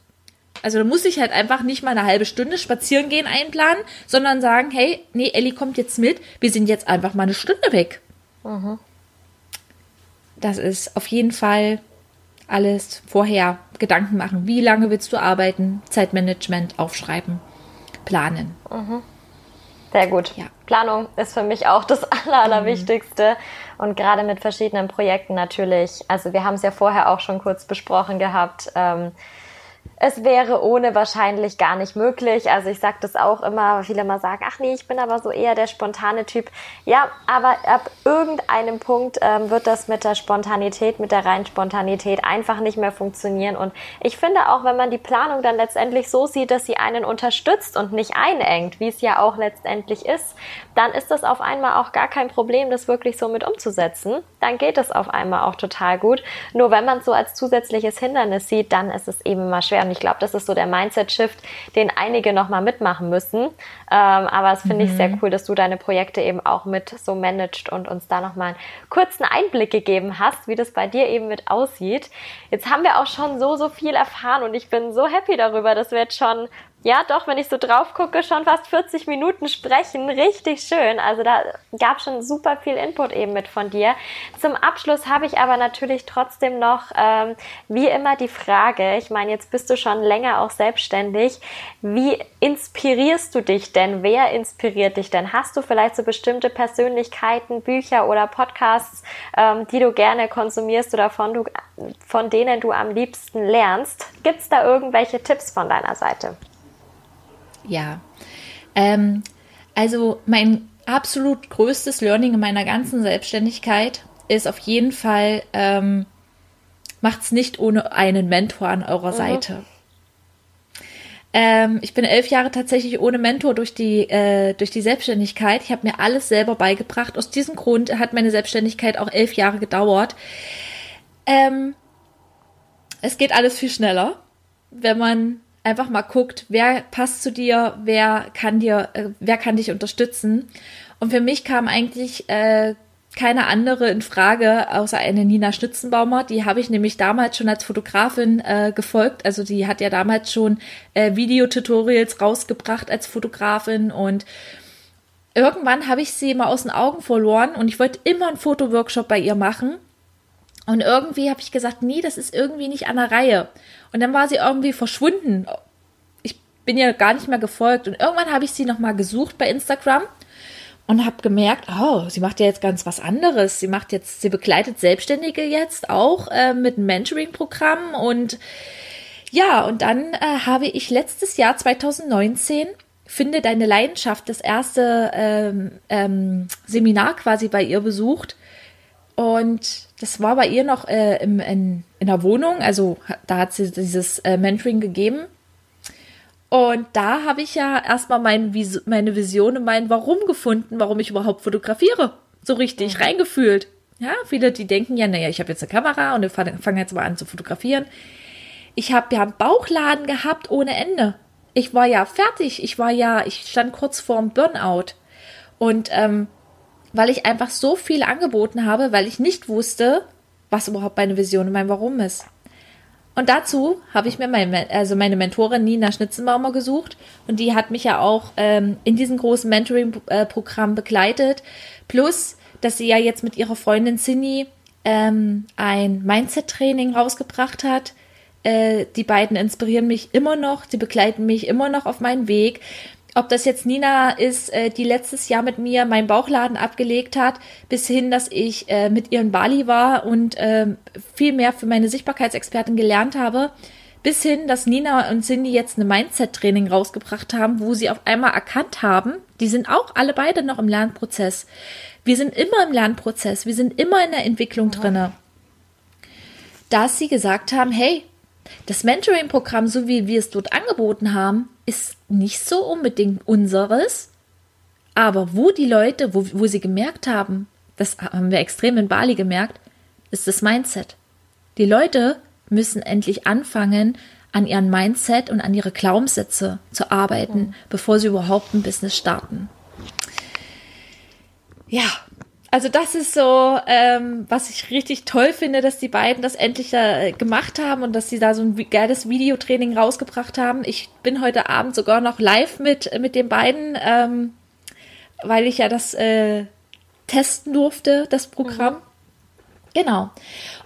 Also da muss ich halt einfach nicht mal eine halbe Stunde spazieren gehen einplanen, sondern sagen, hey, nee, Ellie kommt jetzt mit, wir sind jetzt einfach mal eine Stunde weg. Mhm. Das ist auf jeden Fall alles vorher Gedanken machen. Wie lange willst du arbeiten? Zeitmanagement aufschreiben, planen. Mhm. Sehr gut. Ja. Planung ist für mich auch das Aller, Allerwichtigste. Mhm. Und gerade mit verschiedenen Projekten natürlich. Also wir haben es ja vorher auch schon kurz besprochen gehabt. Ähm, es wäre ohne wahrscheinlich gar nicht möglich. Also ich sage das auch immer, viele mal sagen, ach nee, ich bin aber so eher der spontane Typ. Ja, aber ab irgendeinem Punkt ähm, wird das mit der Spontanität, mit der reinen Spontanität einfach nicht mehr funktionieren. Und ich finde auch, wenn man die Planung dann letztendlich so sieht, dass sie einen unterstützt und nicht einengt, wie es ja auch letztendlich ist, dann ist das auf einmal auch gar kein Problem, das wirklich so mit umzusetzen. Dann geht es auf einmal auch total gut. Nur wenn man es so als zusätzliches Hindernis sieht, dann ist es eben mal schwer ich glaube, das ist so der Mindset-Shift, den einige nochmal mitmachen müssen. Ähm, aber es finde mhm. ich sehr mhm. cool, dass du deine Projekte eben auch mit so managst und uns da nochmal einen kurzen Einblick gegeben hast, wie das bei dir eben mit aussieht. Jetzt haben wir auch schon so, so viel erfahren und ich bin so happy darüber, dass wir jetzt schon ja, doch, wenn ich so drauf gucke, schon fast 40 Minuten sprechen. Richtig schön. Also da gab schon super viel Input eben mit von dir. Zum Abschluss habe ich aber natürlich trotzdem noch, ähm, wie immer, die Frage, ich meine, jetzt bist du schon länger auch selbstständig. Wie inspirierst du dich denn? Wer inspiriert dich denn? Hast du vielleicht so bestimmte Persönlichkeiten, Bücher oder Podcasts, ähm, die du gerne konsumierst oder von, du, von denen du am liebsten lernst? Gibt es da irgendwelche Tipps von deiner Seite? Ja. Ähm, also mein absolut größtes Learning in meiner ganzen Selbstständigkeit ist auf jeden Fall, ähm, macht's nicht ohne einen Mentor an eurer mhm. Seite. Ähm, ich bin elf Jahre tatsächlich ohne Mentor durch die, äh, durch die Selbstständigkeit. Ich habe mir alles selber beigebracht. Aus diesem Grund hat meine Selbstständigkeit auch elf Jahre gedauert. Ähm, es geht alles viel schneller, wenn man einfach mal guckt, wer passt zu dir, wer kann dir, äh, wer kann dich unterstützen. Und für mich kam eigentlich äh, keine andere in Frage außer eine Nina Schnitzenbaumer. Die habe ich nämlich damals schon als Fotografin äh, gefolgt. Also die hat ja damals schon äh, Videotutorials rausgebracht als Fotografin und irgendwann habe ich sie mal aus den Augen verloren und ich wollte immer einen Fotoworkshop bei ihr machen. Und irgendwie habe ich gesagt, nee, das ist irgendwie nicht an der Reihe. Und dann war sie irgendwie verschwunden. Ich bin ihr gar nicht mehr gefolgt. Und irgendwann habe ich sie nochmal gesucht bei Instagram und habe gemerkt, oh, sie macht ja jetzt ganz was anderes. Sie macht jetzt, sie begleitet Selbstständige jetzt auch äh, mit einem Mentoring-Programm und ja, und dann äh, habe ich letztes Jahr 2019 Finde deine Leidenschaft, das erste ähm, ähm, Seminar quasi bei ihr besucht. Und das war bei ihr noch äh, im, in, in der Wohnung, also da hat sie dieses äh, Mentoring gegeben. Und da habe ich ja erstmal mein, meine Vision und mein Warum gefunden, warum ich überhaupt fotografiere. So richtig mhm. reingefühlt. Ja, viele, die denken ja, naja, ich habe jetzt eine Kamera und fange jetzt mal an zu fotografieren. Ich habe ja einen Bauchladen gehabt ohne Ende. Ich war ja fertig. Ich war ja, ich stand kurz vorm Burnout. Und ähm, weil ich einfach so viel angeboten habe, weil ich nicht wusste, was überhaupt meine Vision und mein Warum ist. Und dazu habe ich mir meine, also meine Mentorin Nina Schnitzenbaumer gesucht und die hat mich ja auch ähm, in diesem großen Mentoring-Programm begleitet. Plus, dass sie ja jetzt mit ihrer Freundin Cindy ähm, ein Mindset-Training rausgebracht hat. Äh, die beiden inspirieren mich immer noch, die begleiten mich immer noch auf meinen Weg ob das jetzt Nina ist, äh, die letztes Jahr mit mir meinen Bauchladen abgelegt hat, bis hin, dass ich äh, mit ihr in Bali war und äh, viel mehr für meine Sichtbarkeitsexpertin gelernt habe, bis hin, dass Nina und Cindy jetzt eine Mindset-Training rausgebracht haben, wo sie auf einmal erkannt haben, die sind auch alle beide noch im Lernprozess. Wir sind immer im Lernprozess, wir sind immer in der Entwicklung drinne. Dass sie gesagt haben, hey, das Mentoring-Programm, so wie wir es dort angeboten haben, ist nicht so unbedingt unseres. Aber wo die Leute, wo, wo sie gemerkt haben, das haben wir extrem in Bali gemerkt, ist das Mindset. Die Leute müssen endlich anfangen, an ihren Mindset und an ihre Glaubenssätze zu arbeiten, mhm. bevor sie überhaupt ein Business starten. Ja, also das ist so, ähm, was ich richtig toll finde, dass die beiden das endlich äh, gemacht haben und dass sie da so ein geiles Videotraining rausgebracht haben. Ich bin heute Abend sogar noch live mit, mit den beiden, ähm, weil ich ja das äh, testen durfte, das Programm. Mhm. Genau.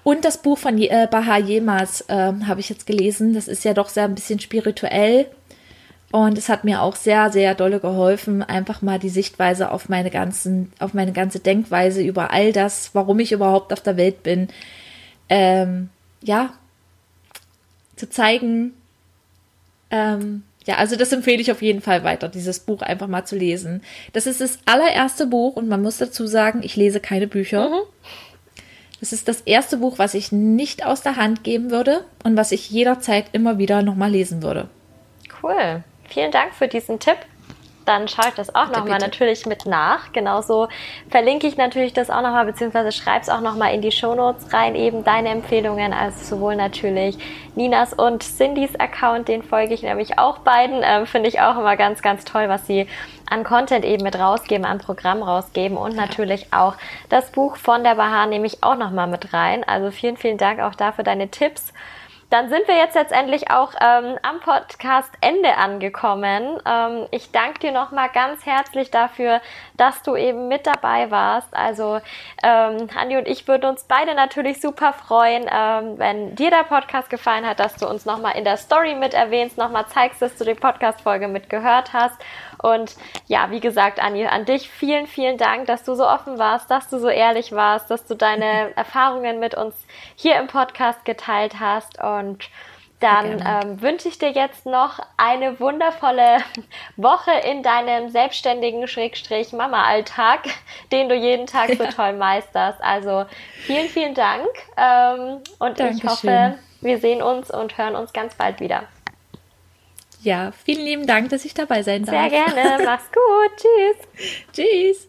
Und das Buch von äh, Baha Yemas äh, habe ich jetzt gelesen. Das ist ja doch sehr ein bisschen spirituell. Und es hat mir auch sehr, sehr dolle geholfen, einfach mal die Sichtweise auf meine ganzen, auf meine ganze Denkweise über all das, warum ich überhaupt auf der Welt bin, ähm, ja, zu zeigen. Ähm, ja, also das empfehle ich auf jeden Fall weiter, dieses Buch einfach mal zu lesen. Das ist das allererste Buch und man muss dazu sagen, ich lese keine Bücher. Mhm. Das ist das erste Buch, was ich nicht aus der Hand geben würde und was ich jederzeit immer wieder nochmal lesen würde. Cool. Vielen Dank für diesen Tipp. Dann schaue ich das auch nochmal natürlich mit nach. Genauso verlinke ich natürlich das auch nochmal, beziehungsweise schreibe es auch nochmal in die Shownotes rein, eben deine Empfehlungen, also sowohl natürlich Ninas und Cindys Account, den folge ich nämlich auch beiden. Ähm, Finde ich auch immer ganz, ganz toll, was sie an Content eben mit rausgeben, an Programm rausgeben und natürlich auch das Buch von der Bahar nehme ich auch nochmal mit rein. Also vielen, vielen Dank auch dafür deine Tipps. Dann sind wir jetzt letztendlich auch ähm, am Podcast-Ende angekommen. Ähm, ich danke dir nochmal ganz herzlich dafür, dass du eben mit dabei warst. Also ähm, Andi und ich würden uns beide natürlich super freuen, ähm, wenn dir der Podcast gefallen hat, dass du uns nochmal in der Story mit erwähnst, nochmal zeigst, dass du die Podcast-Folge mitgehört hast. Und ja, wie gesagt, Andi, an dich vielen, vielen Dank, dass du so offen warst, dass du so ehrlich warst, dass du deine Erfahrungen mit uns hier im Podcast geteilt hast. Und dann ähm, wünsche ich dir jetzt noch eine wundervolle Woche in deinem selbstständigen Schrägstrich Mama-Alltag, den du jeden Tag ja. so toll meisterst. Also vielen, vielen Dank ähm, und Dankeschön. ich hoffe, wir sehen uns und hören uns ganz bald wieder. Ja, vielen lieben Dank, dass ich dabei sein darf. Sehr gerne. Mach's gut. Tschüss. Tschüss.